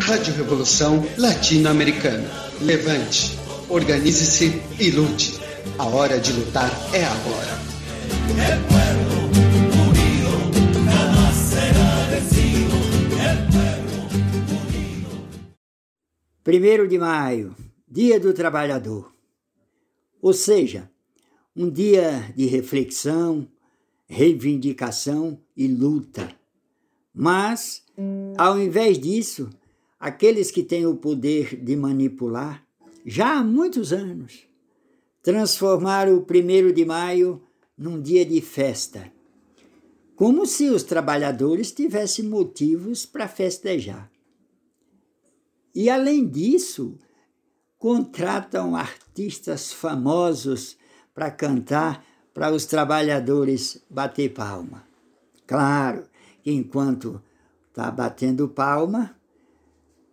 Rádio Revolução Latino-Americana. Levante, organize-se e lute. A hora de lutar é agora. Primeiro de maio, Dia do Trabalhador. Ou seja, um dia de reflexão, reivindicação e luta. Mas, ao invés disso, aqueles que têm o poder de manipular, já há muitos anos, transformaram o primeiro de maio num dia de festa, como se os trabalhadores tivessem motivos para festejar. E, além disso, contratam artistas famosos para cantar para os trabalhadores bater palma. Claro enquanto está batendo palma,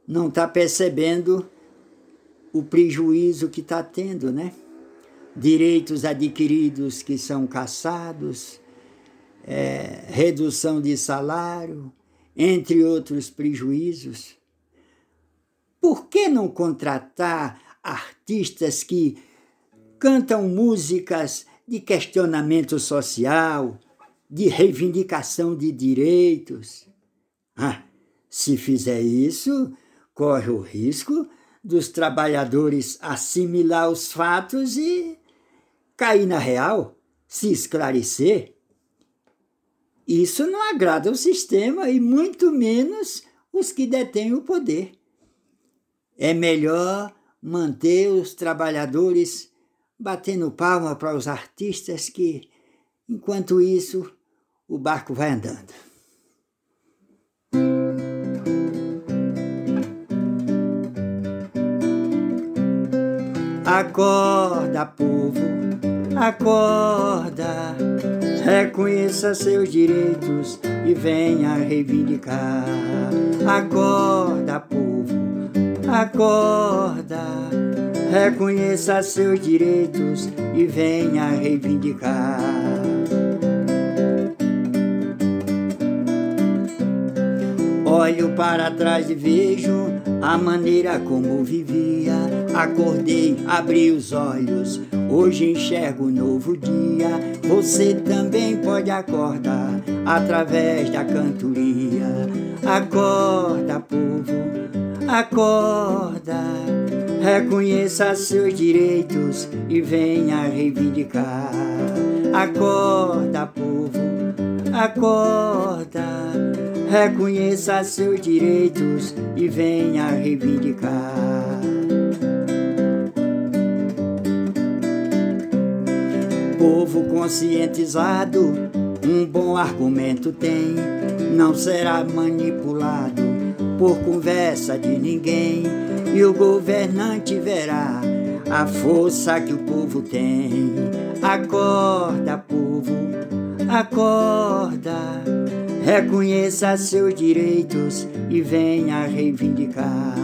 não está percebendo o prejuízo que está tendo, né? Direitos adquiridos que são caçados, é, redução de salário, entre outros prejuízos. Por que não contratar artistas que cantam músicas de questionamento social, de reivindicação de direitos? Ah, se fizer isso, corre o risco dos trabalhadores assimilar os fatos e cair na real, se esclarecer. Isso não agrada o sistema e muito menos os que detêm o poder. É melhor manter os trabalhadores batendo palma para os artistas que, enquanto isso, o barco vai andando. Acorda, povo, acorda, reconheça seus direitos e venha reivindicar. Acorda, povo, acorda, reconheça seus direitos e venha reivindicar. Olho para trás e vejo a maneira como vivia. Acordei, abri os olhos, hoje enxergo um novo dia. Você também pode acordar através da cantoria. Acorda, povo, acorda. Reconheça seus direitos e venha reivindicar. Acorda, povo, acorda. Reconheça seus direitos e venha reivindicar. Povo conscientizado, um bom argumento tem, não será manipulado por conversa de ninguém, e o governante verá a força que o povo tem. Acorda, povo, acorda, reconheça seus direitos e venha reivindicar.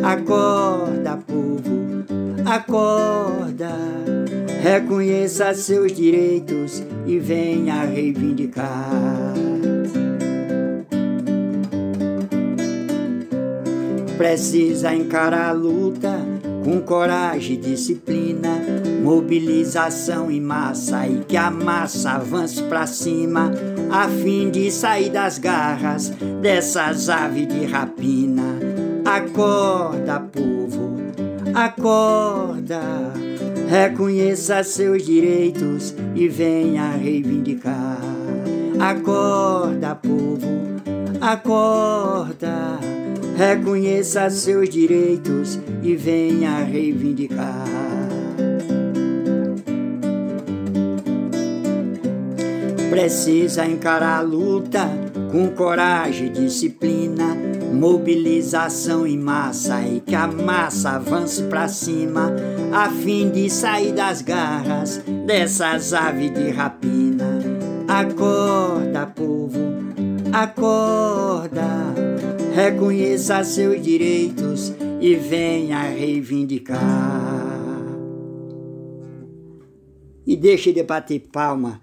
Acorda, povo, acorda, reconheça seus direitos e venha reivindicar. Precisa encarar a luta com coragem e disciplina, mobilização em massa e que a massa avance para cima, a fim de sair das garras dessas aves de rapina. Acorda, povo, acorda, reconheça seus direitos e venha reivindicar. Acorda, povo, acorda reconheça seus direitos e venha reivindicar. Precisa encarar a luta com coragem disciplina, mobilização em massa e que a massa avance para cima, a fim de sair das garras dessas aves de rapina. Acorda, povo, acorda reconheça seus direitos e venha reivindicar. E deixe de bater palma